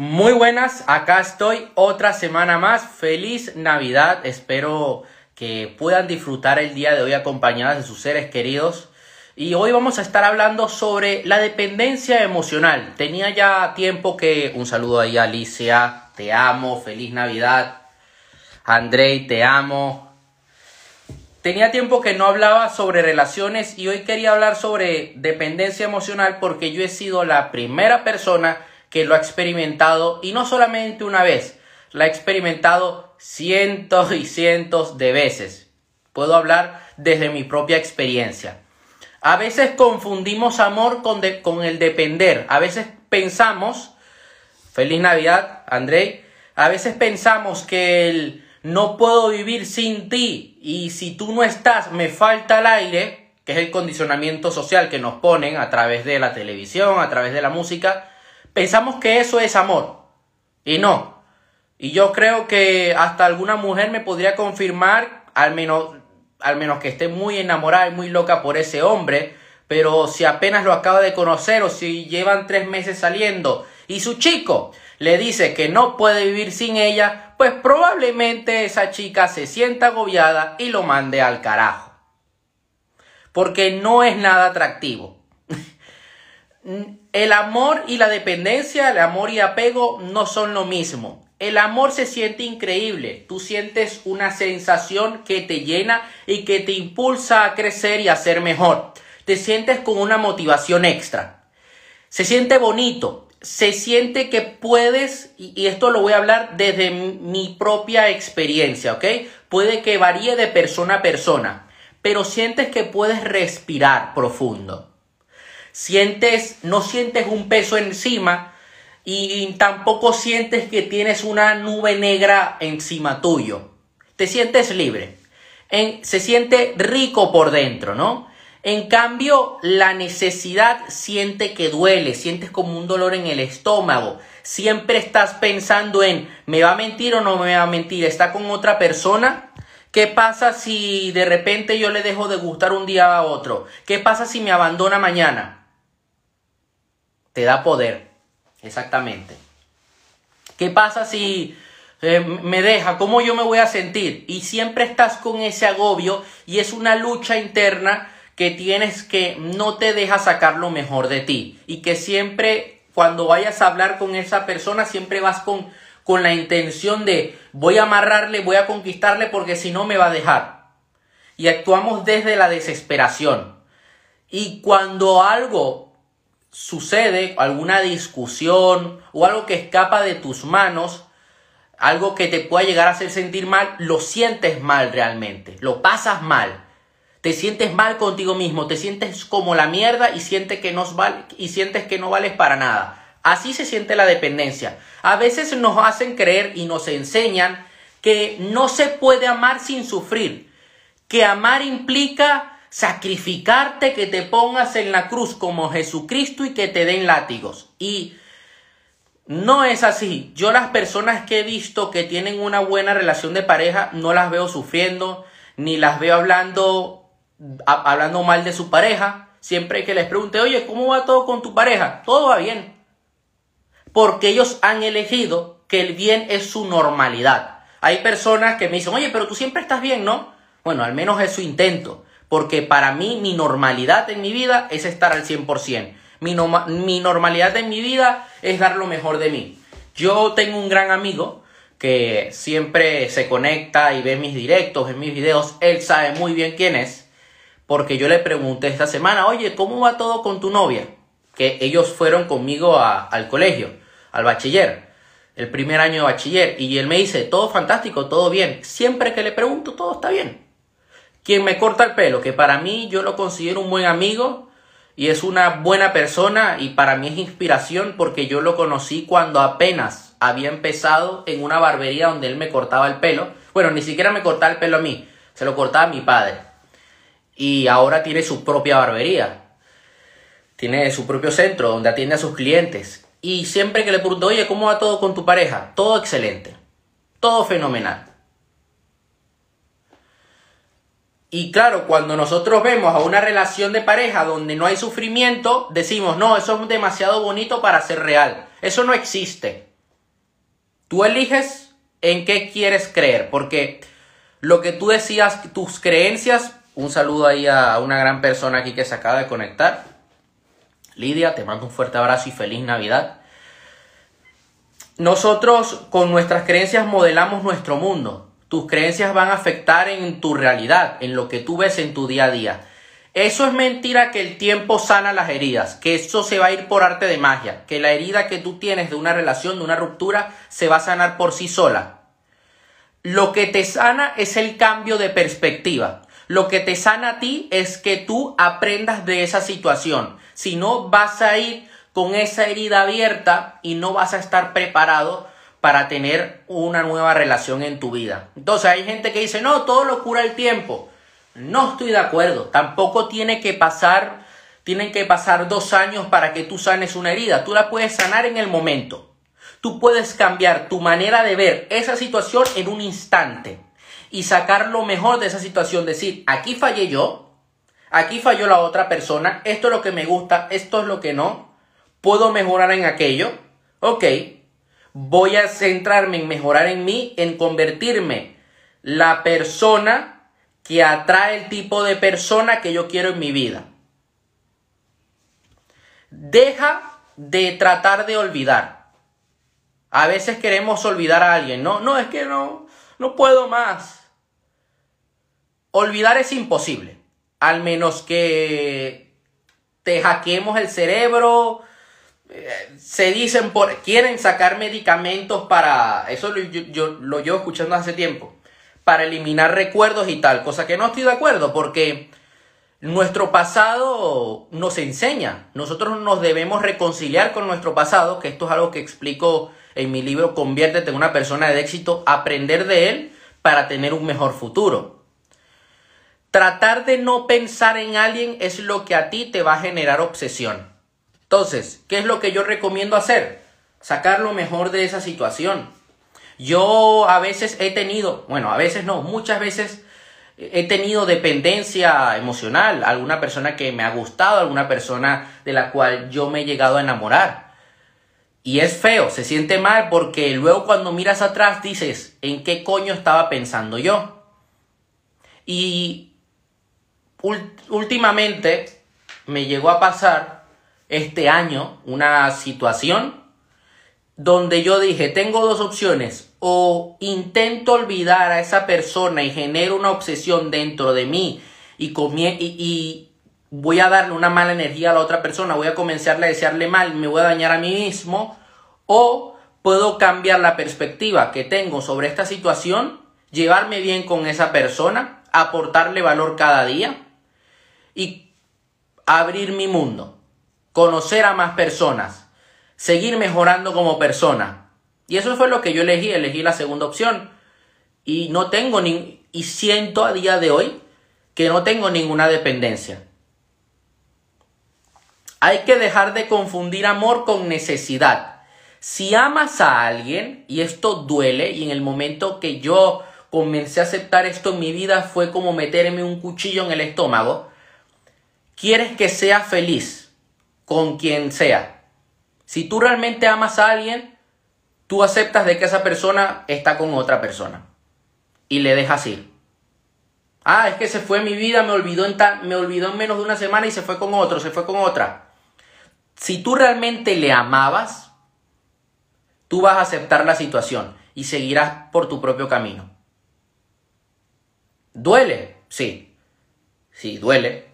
Muy buenas, acá estoy otra semana más. Feliz Navidad. Espero que puedan disfrutar el día de hoy acompañadas de sus seres queridos. Y hoy vamos a estar hablando sobre la dependencia emocional. Tenía ya tiempo que un saludo ahí a Alicia, te amo, feliz Navidad. Andrei, te amo. Tenía tiempo que no hablaba sobre relaciones y hoy quería hablar sobre dependencia emocional porque yo he sido la primera persona que lo ha experimentado y no solamente una vez, la ha experimentado cientos y cientos de veces. Puedo hablar desde mi propia experiencia. A veces confundimos amor con, con el depender. A veces pensamos, feliz Navidad, Andrei, a veces pensamos que el no puedo vivir sin ti y si tú no estás me falta el aire, que es el condicionamiento social que nos ponen a través de la televisión, a través de la música, pensamos que eso es amor. Y no. Y yo creo que hasta alguna mujer me podría confirmar, al menos, al menos que esté muy enamorada y muy loca por ese hombre, pero si apenas lo acaba de conocer o si llevan tres meses saliendo y su chico le dice que no puede vivir sin ella, pues probablemente esa chica se sienta agobiada y lo mande al carajo. Porque no es nada atractivo. El amor y la dependencia, el amor y apego no son lo mismo. El amor se siente increíble. Tú sientes una sensación que te llena y que te impulsa a crecer y a ser mejor. Te sientes con una motivación extra. Se siente bonito. Se siente que puedes, y esto lo voy a hablar desde mi propia experiencia, ¿ok? Puede que varíe de persona a persona, pero sientes que puedes respirar profundo sientes, no sientes un peso encima y tampoco sientes que tienes una nube negra encima tuyo. Te sientes libre. se siente rico por dentro, ¿no? En cambio, la necesidad siente que duele, sientes como un dolor en el estómago. Siempre estás pensando en, ¿me va a mentir o no me va a mentir? ¿Está con otra persona? ¿Qué pasa si de repente yo le dejo de gustar un día a otro? ¿Qué pasa si me abandona mañana? Te da poder. Exactamente. ¿Qué pasa si eh, me deja? ¿Cómo yo me voy a sentir? Y siempre estás con ese agobio y es una lucha interna que tienes que no te deja sacar lo mejor de ti y que siempre cuando vayas a hablar con esa persona siempre vas con, con la intención de voy a amarrarle, voy a conquistarle porque si no me va a dejar. Y actuamos desde la desesperación. Y cuando algo sucede alguna discusión o algo que escapa de tus manos, algo que te pueda llegar a hacer sentir mal, lo sientes mal realmente, lo pasas mal. Te sientes mal contigo mismo, te sientes como la mierda y sientes que no, y sientes que no vales para nada. Así se siente la dependencia. A veces nos hacen creer y nos enseñan que no se puede amar sin sufrir, que amar implica sacrificarte, que te pongas en la cruz como Jesucristo y que te den látigos. Y no es así. Yo las personas que he visto que tienen una buena relación de pareja no las veo sufriendo, ni las veo hablando, hablando mal de su pareja. Siempre que les pregunte, oye, ¿cómo va todo con tu pareja? Todo va bien. Porque ellos han elegido que el bien es su normalidad. Hay personas que me dicen, oye, pero tú siempre estás bien, ¿no? Bueno, al menos es su intento porque para mí mi normalidad en mi vida es estar al 100%. Mi, mi normalidad en mi vida es dar lo mejor de mí. Yo tengo un gran amigo que siempre se conecta y ve mis directos, en mis videos. Él sabe muy bien quién es, porque yo le pregunté esta semana, oye, ¿cómo va todo con tu novia? Que ellos fueron conmigo al colegio, al bachiller, el primer año de bachiller, y él me dice, todo fantástico, todo bien. Siempre que le pregunto, todo está bien. Quien me corta el pelo, que para mí yo lo considero un buen amigo y es una buena persona y para mí es inspiración porque yo lo conocí cuando apenas había empezado en una barbería donde él me cortaba el pelo. Bueno, ni siquiera me cortaba el pelo a mí, se lo cortaba a mi padre. Y ahora tiene su propia barbería. Tiene su propio centro donde atiende a sus clientes. Y siempre que le pregunto, oye, ¿cómo va todo con tu pareja? Todo excelente. Todo fenomenal. Y claro, cuando nosotros vemos a una relación de pareja donde no hay sufrimiento, decimos, no, eso es demasiado bonito para ser real. Eso no existe. Tú eliges en qué quieres creer, porque lo que tú decías, tus creencias, un saludo ahí a una gran persona aquí que se acaba de conectar. Lidia, te mando un fuerte abrazo y feliz Navidad. Nosotros con nuestras creencias modelamos nuestro mundo. Tus creencias van a afectar en tu realidad, en lo que tú ves en tu día a día. Eso es mentira que el tiempo sana las heridas, que eso se va a ir por arte de magia, que la herida que tú tienes de una relación, de una ruptura, se va a sanar por sí sola. Lo que te sana es el cambio de perspectiva. Lo que te sana a ti es que tú aprendas de esa situación. Si no, vas a ir con esa herida abierta y no vas a estar preparado para tener una nueva relación en tu vida. Entonces hay gente que dice, no, todo lo cura el tiempo. No estoy de acuerdo. Tampoco tiene que pasar, tienen que pasar dos años para que tú sanes una herida. Tú la puedes sanar en el momento. Tú puedes cambiar tu manera de ver esa situación en un instante y sacar lo mejor de esa situación. Decir, aquí fallé yo, aquí falló la otra persona, esto es lo que me gusta, esto es lo que no, puedo mejorar en aquello. Ok, voy a centrarme en mejorar en mí, en convertirme la persona que atrae el tipo de persona que yo quiero en mi vida. Deja de tratar de olvidar. A veces queremos olvidar a alguien. No, no, es que no, no puedo más. Olvidar es imposible. Al menos que te hackeemos el cerebro. Se dicen por. Quieren sacar medicamentos para. Eso yo, yo lo llevo escuchando hace tiempo para eliminar recuerdos y tal, cosa que no estoy de acuerdo porque nuestro pasado nos enseña, nosotros nos debemos reconciliar con nuestro pasado, que esto es algo que explico en mi libro Conviértete en una persona de éxito, aprender de él para tener un mejor futuro. Tratar de no pensar en alguien es lo que a ti te va a generar obsesión. Entonces, ¿qué es lo que yo recomiendo hacer? Sacar lo mejor de esa situación. Yo a veces he tenido, bueno, a veces no, muchas veces he tenido dependencia emocional, alguna persona que me ha gustado, alguna persona de la cual yo me he llegado a enamorar. Y es feo, se siente mal porque luego cuando miras atrás dices, ¿en qué coño estaba pensando yo? Y últimamente me llegó a pasar este año una situación donde yo dije, tengo dos opciones, o intento olvidar a esa persona y genero una obsesión dentro de mí y, y, voy a darle una mala energía a la otra persona, voy a comenzarle a desearle mal, me voy a dañar a mí mismo, o puedo cambiar la perspectiva que tengo sobre esta situación, llevarme bien con esa persona, aportarle valor cada día y abrir mi mundo, conocer a más personas, seguir mejorando como persona, y eso fue lo que yo elegí, elegí la segunda opción. Y no tengo ni, y siento a día de hoy que no tengo ninguna dependencia. Hay que dejar de confundir amor con necesidad. Si amas a alguien, y esto duele, y en el momento que yo comencé a aceptar esto en mi vida fue como meterme un cuchillo en el estómago, quieres que sea feliz con quien sea. Si tú realmente amas a alguien, tú aceptas de que esa persona está con otra persona y le dejas ir. Ah, es que se fue mi vida, me olvidó en, me olvidó en menos de una semana y se fue con otro, se fue con otra. Si tú realmente le amabas, tú vas a aceptar la situación y seguirás por tu propio camino. ¿Duele? Sí. Sí, duele.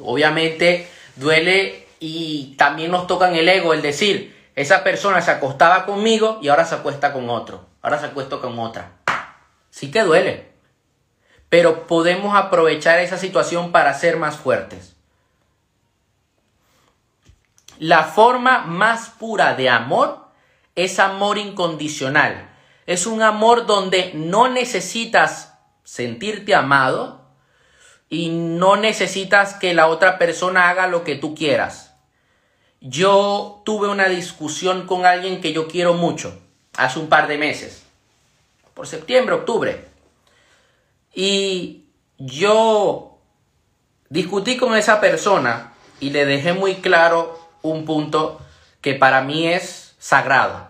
Obviamente duele y también nos toca en el ego el decir, esa persona se acostaba conmigo y ahora se acuesta con otro. Ahora se acuesta con otra. Sí que duele. Pero podemos aprovechar esa situación para ser más fuertes. La forma más pura de amor es amor incondicional. Es un amor donde no necesitas sentirte amado y no necesitas que la otra persona haga lo que tú quieras yo tuve una discusión con alguien que yo quiero mucho hace un par de meses, por septiembre, octubre. Y yo discutí con esa persona y le dejé muy claro un punto que para mí es sagrado.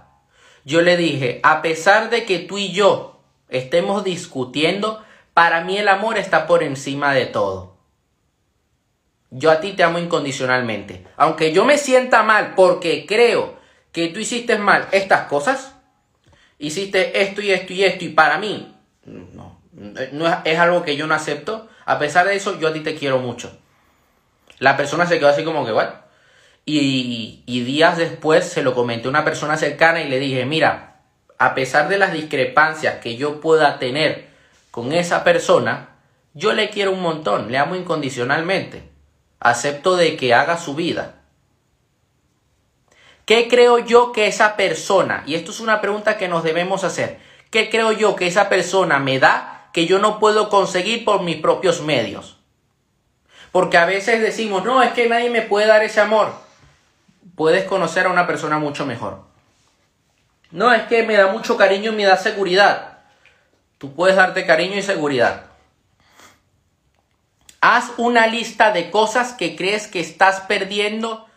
yo le dije, a pesar de que tú y yo estemos discutiendo, para mí el amor está por encima de todo. Yo a ti te amo incondicionalmente. Aunque yo me sienta mal porque creo que tú hiciste mal estas cosas, hiciste esto y esto y esto, y para mí no, no es, algo que yo no acepto, a pesar de eso, yo a ti te quiero mucho. La persona se quedó así como que, bueno. Y días después se lo comenté a una persona cercana y le dije, mira, a pesar de las discrepancias que yo pueda tener con esa persona, yo le quiero un montón, le amo incondicionalmente. Acepto de que haga su vida. ¿Qué creo yo que esa persona, y esto es una pregunta que nos debemos hacer, ¿qué creo yo que esa persona me da que yo no puedo conseguir por mis propios medios? Porque a veces decimos, no, es que nadie me puede dar ese amor. Puedes conocer a una persona mucho mejor. No, es que me da mucho cariño y me da seguridad. Tú puedes darte cariño y seguridad. Haz una lista de cosas que crees que estás perdiendo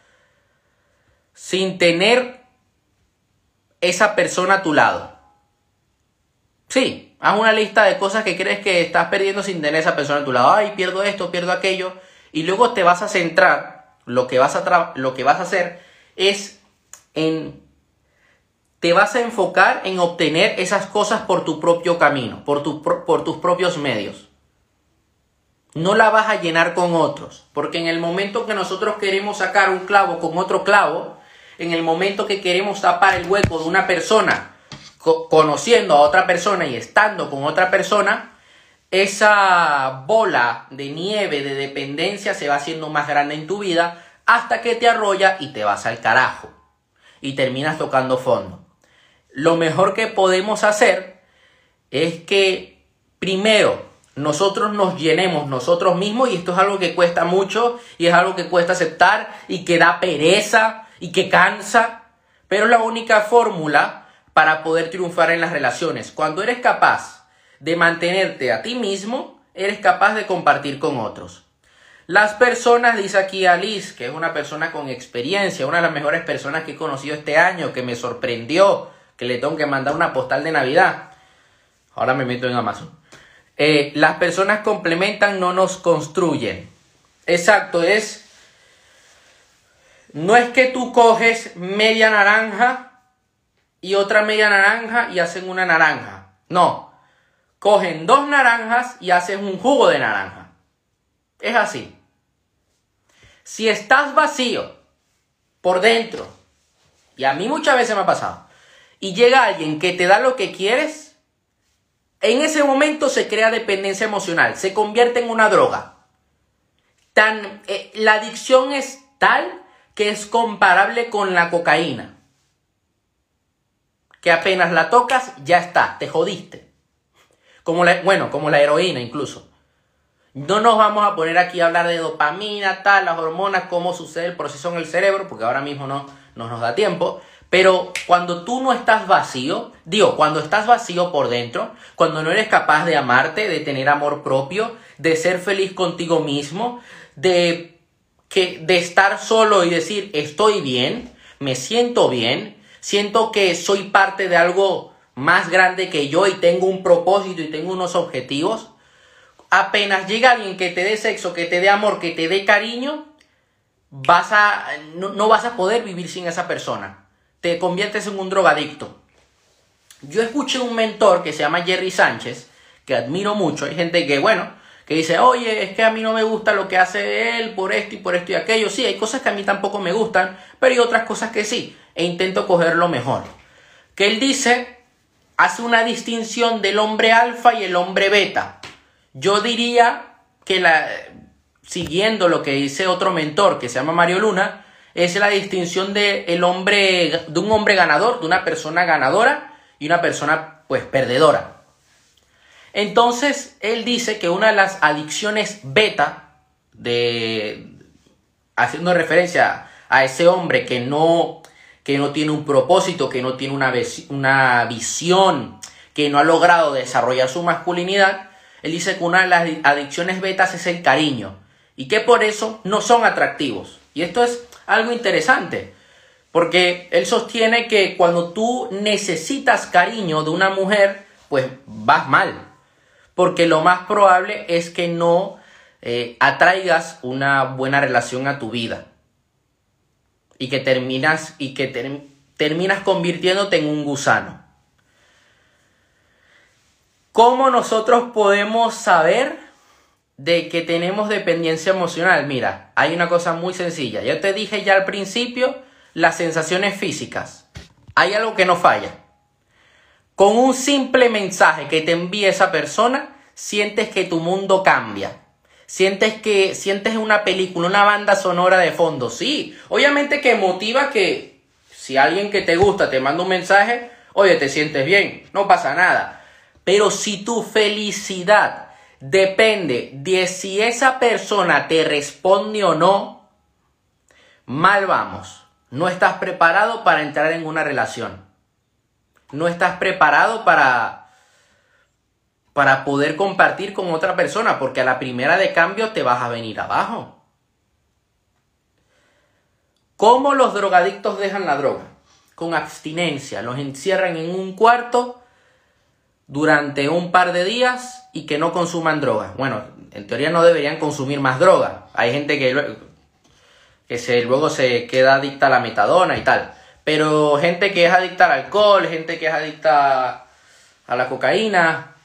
sin tener esa persona a tu lado. Sí, haz una lista de cosas que crees que estás perdiendo sin tener esa persona a tu lado. Ay, pierdo esto, pierdo aquello. Y luego te vas a centrar, lo que vas a, lo que vas a hacer es en... Te vas a enfocar en obtener esas cosas por tu propio camino, por, tu, por tus propios medios. No la vas a llenar con otros, porque en el momento que nosotros queremos sacar un clavo con otro clavo, en el momento que queremos tapar el hueco de una persona, conociendo a otra persona y estando con otra persona, esa bola de nieve de dependencia se va haciendo más grande en tu vida hasta que te arrolla y te vas al carajo y terminas tocando fondo. Lo mejor que podemos hacer es que primero nosotros nos llenemos nosotros mismos y esto es algo que cuesta mucho y es algo que cuesta aceptar y que da pereza y que cansa, pero es la única fórmula para poder triunfar en las relaciones. Cuando eres capaz de mantenerte a ti mismo, eres capaz de compartir con otros. Las personas, dice aquí Alice, que es una persona con experiencia, una de las mejores personas que he conocido este año, que me sorprendió, que le tengo que mandar una postal de Navidad. Ahora me meto en Amazon. Eh, las personas complementan, no nos construyen. Exacto, es... No es que tú coges media naranja y otra media naranja y hacen una naranja. No, cogen dos naranjas y hacen un jugo de naranja. Es así. Si estás vacío por dentro, y a mí muchas veces me ha pasado, y llega alguien que te da lo que quieres, en ese momento se crea dependencia emocional, se convierte en una droga. Tan, eh, la adicción es tal que es comparable con la cocaína. Que apenas la tocas, ya está, te jodiste. Como la, bueno, como la heroína incluso. No nos vamos a poner aquí a hablar de dopamina, tal, las hormonas, cómo sucede el proceso en el cerebro, porque ahora mismo no, no nos da tiempo. Pero cuando tú no estás vacío, digo, cuando estás vacío por dentro, cuando no eres capaz de amarte, de tener amor propio, de ser feliz contigo mismo, de, que, de estar solo y decir, estoy bien, me siento bien, siento que soy parte de algo más grande que yo y tengo un propósito y tengo unos objetivos, apenas llega alguien que te dé sexo, que te dé amor, que te dé cariño, vas a, no, vas a poder vivir sin esa persona. Te conviertes en un drogadicto. Yo escuché un mentor que se llama Jerry Sánchez, que admiro mucho. Hay gente que, bueno, que dice, oye, es que a mí no me gusta lo que hace él por esto y por esto y aquello. Sí, hay cosas que a mí tampoco me gustan, pero hay otras cosas que sí. E intento coger lo mejor. Que él dice hace una distinción del hombre alfa y el hombre beta. Yo diría que la, siguiendo lo que dice otro mentor que se llama Mario Luna, es la distinción de, el hombre, de un hombre ganador, de una persona ganadora y una persona pues perdedora. Entonces, él dice que una de las adicciones beta, de, haciendo referencia a ese hombre que no que no tiene un propósito, que no tiene una, una visión, que no ha logrado desarrollar su masculinidad, él dice que una de las adicciones betas es el cariño y que por eso no son atractivos. Y esto es algo interesante, Porque él sostiene que cuando tú necesitas cariño de una mujer, pues vas mal. Porque lo más probable es que no eh, atraigas una buena relación a tu vida. Y que terminas, y que terminas convirtiéndote en un gusano. ¿Cómo nosotros podemos saber de que tenemos dependencia emocional? Mira, hay una cosa muy sencilla. Yo te dije ya al principio las sensaciones físicas. Hay algo que no falla. Con un simple mensaje que te envíe esa persona, sientes que tu mundo cambia. Sientes que sientes una película, una banda sonora de fondo. Sí, obviamente que motiva que si alguien que te gusta te manda un mensaje, oye, te sientes bien, no pasa nada. Pero si tu felicidad depende de si esa persona te responde o no, mal vamos. No estás preparado para entrar en una relación. No estás preparado para para poder compartir con otra persona, porque a la primera de cambio te vas a venir abajo. ¿Cómo los drogadictos dejan la droga? Con abstinencia. Los encierran en un cuarto durante un par de días y que no consuman droga. Bueno, en teoría no deberían consumir más droga. Hay gente que que luego se queda adicta a la metadona y tal. Pero gente que es adicta al alcohol, gente que es adicta a la cocaína,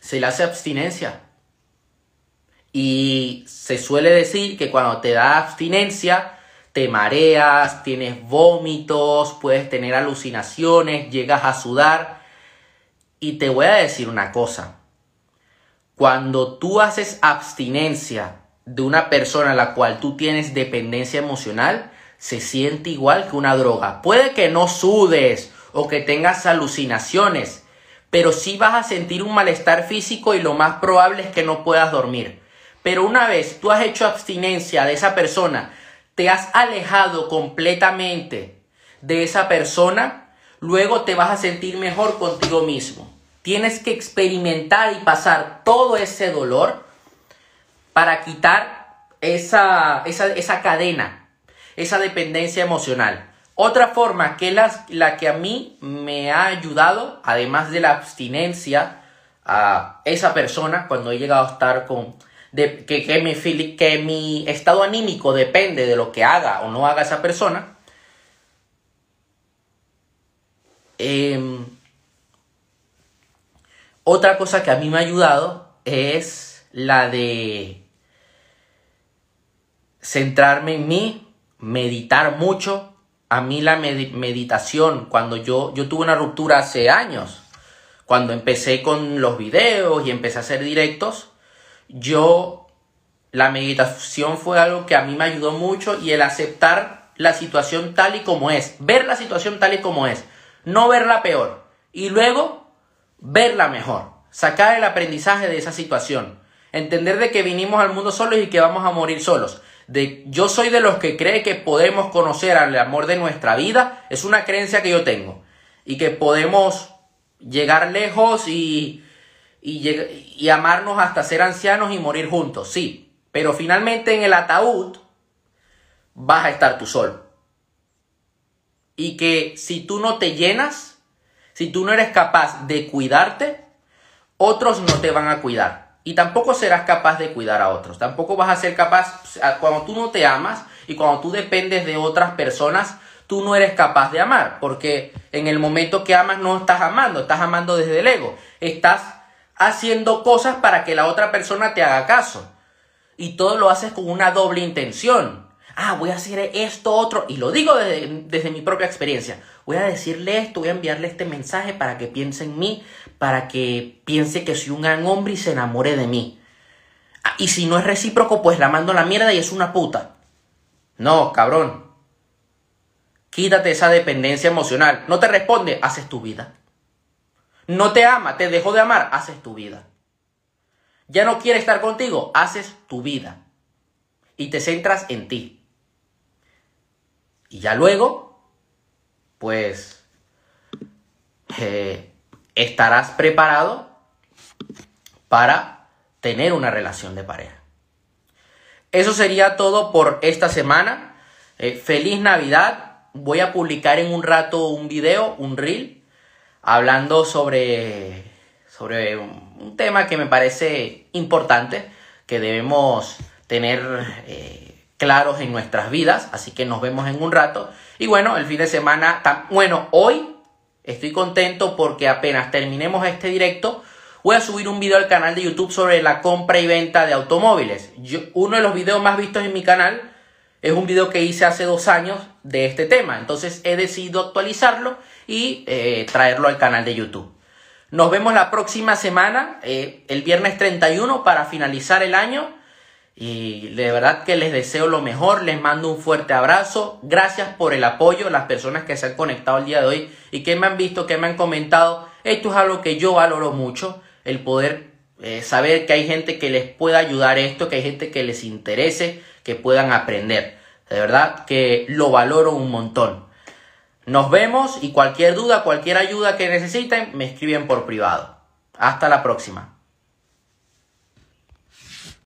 se le hace abstinencia. Y se suele decir que cuando te da abstinencia, te mareas, tienes vómitos, puedes tener alucinaciones, llegas a sudar. Y te voy a decir una cosa. Cuando tú haces abstinencia de una persona a la cual tú tienes dependencia emocional se siente igual que una droga. Puede que no sudes o que tengas alucinaciones, pero sí vas a sentir un malestar físico y lo más probable es que no puedas dormir. Pero una vez tú has hecho abstinencia de esa persona, te has alejado completamente de esa persona, luego te vas a sentir mejor contigo mismo. Tienes que experimentar y pasar todo ese dolor para quitar esa, esa, cadena, esa dependencia emocional. Otra forma que la, la que a mí me ha ayudado, además de la abstinencia a esa persona cuando he llegado a estar con... Que, que, mi, que mi estado anímico depende de lo que haga o no haga esa persona. Em, otra cosa que a mí me ha ayudado es la de centrarme en mí, meditar mucho. A mí la meditación, cuando yo, yo tuve una ruptura hace años, cuando empecé con los videos y empecé a hacer directos, yo, la meditación fue algo que a mí me ayudó mucho y el aceptar la situación tal y como es, ver la situación tal y como es, no verla peor y luego verla mejor, sacar el aprendizaje de esa situación, entender de que vinimos al mundo solos y que vamos a morir solos de yo soy de los que cree que podemos conocer al amor de nuestra vida, es una creencia que yo tengo. Y que podemos llegar lejos y, y, y amarnos hasta ser ancianos y morir juntos, sí. Pero finalmente en el ataúd vas a estar tú solo. Y que si tú no te llenas, si tú no eres capaz de cuidarte, otros no te van a cuidar. Y tampoco serás capaz de cuidar a otros. Tampoco vas a ser capaz, cuando tú no te amas y cuando tú dependes de otras personas, tú no eres capaz de amar. Porque en el momento que amas no estás amando, estás amando desde el ego. Estás haciendo cosas para que la otra persona te haga caso. Y todo lo haces con una doble intención. Ah, voy a hacer esto, otro. Y lo digo desde, mi propia experiencia. Voy a decirle esto, voy a enviarle este mensaje para que piense en mí, para que piense que soy un gran hombre y se enamore de mí. Ah, y si no es recíproco, pues la mando a la mierda y es una puta. No, cabrón. Quítate esa dependencia emocional. No te responde, haces tu vida. No te ama, te dejó de amar, haces tu vida. Ya no quiere estar contigo, haces tu vida. Y te centras en ti. Y ya luego, pues, eh, estarás preparado para tener una relación de pareja. Eso sería todo por esta semana. Eh, feliz Navidad. voy a publicar en un rato un video, un reel, hablando sobre, sobre un, tema que me parece importante, que debemos tener eh, claros en nuestras vidas. Así que nos vemos en un rato. Y bueno, el fin de semana, bueno, hoy estoy contento porque apenas terminemos este directo, voy a subir un video al canal de YouTube sobre la compra y venta de automóviles. uno de los videos más vistos en mi canal es un video que hice hace dos años de este tema. Entonces he decidido actualizarlo y eh, traerlo al canal de YouTube. Nos vemos la próxima semana, eh, el viernes 31, para finalizar el año. Y de verdad que les deseo lo mejor, les mando un fuerte abrazo. Gracias por el apoyo, las personas que se han conectado el día de hoy y que me han visto, que me han comentado. Esto es algo que yo valoro mucho, el poder eh, saber que hay gente que les pueda ayudar esto, que hay gente que les interese, que puedan aprender. De verdad que lo valoro un montón. Nos vemos y cualquier duda, cualquier ayuda que necesiten, me escriben por privado. Hasta la próxima.